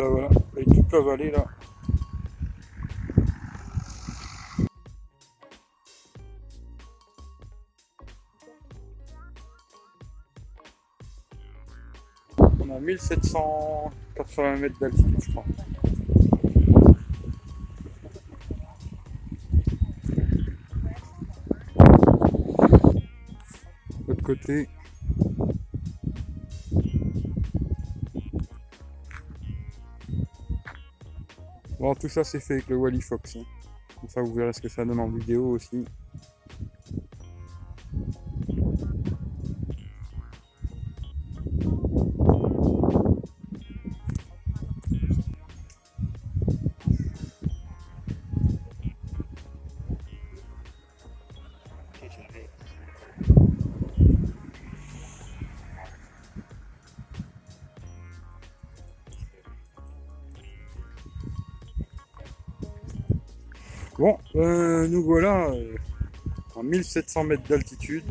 Voilà, voilà, avec toute la vallée là. On a 1780 mètres d'altitude, je crois. L'autre côté. Bon, tout ça c'est fait avec le Wally Fox. hein. Comme ça, vous verrez ce que ça donne en vidéo aussi. Bon, euh, nous voilà euh, à 1700 mètres d'altitude.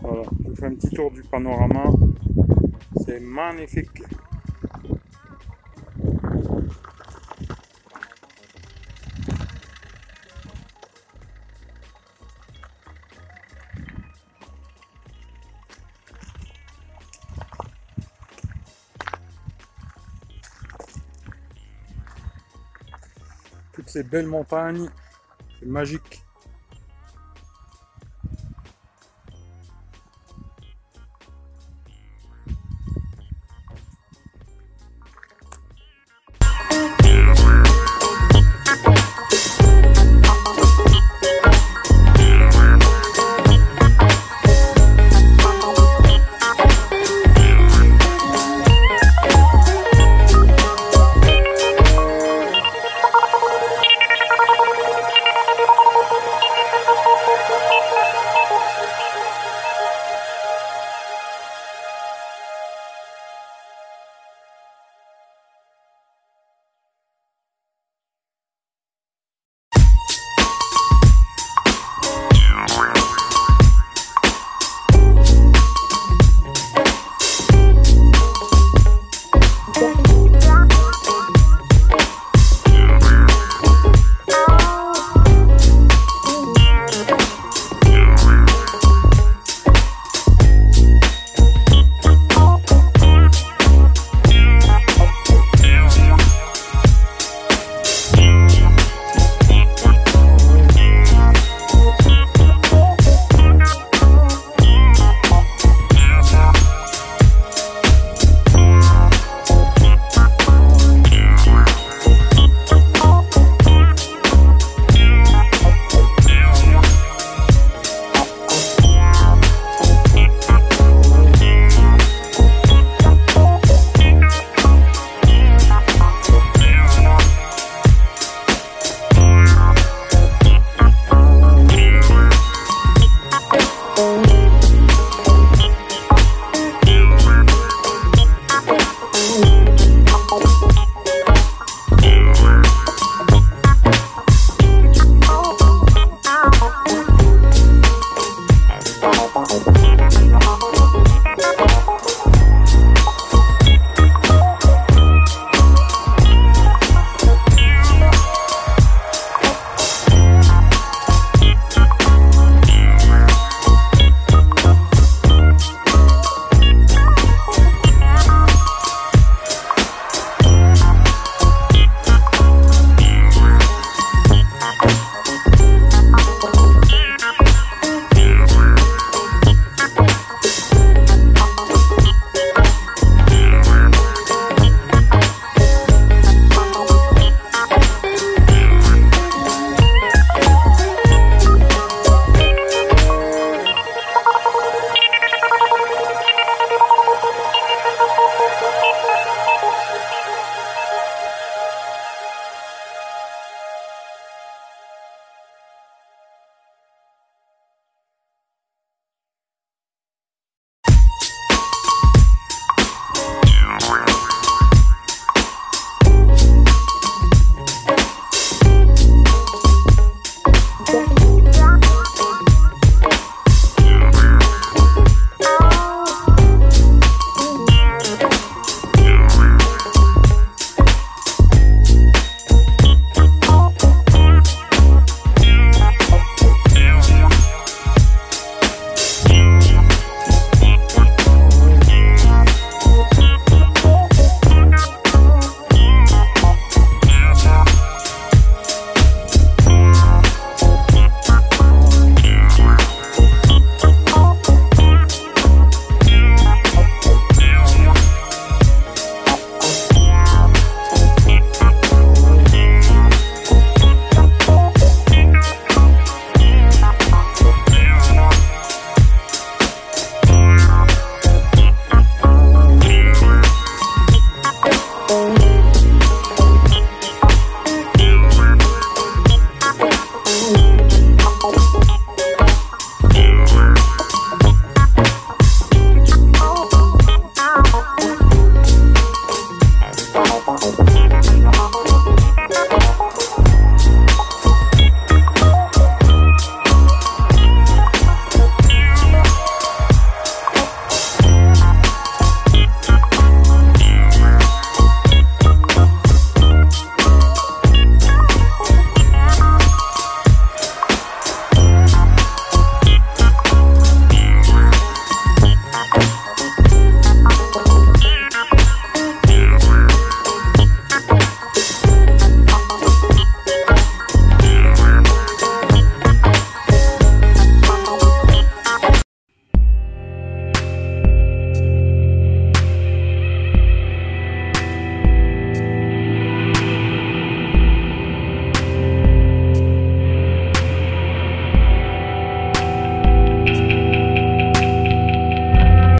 Voilà, je vous fais un petit tour du panorama. C'est magnifique. Toutes ces belles montagnes, c'est magique.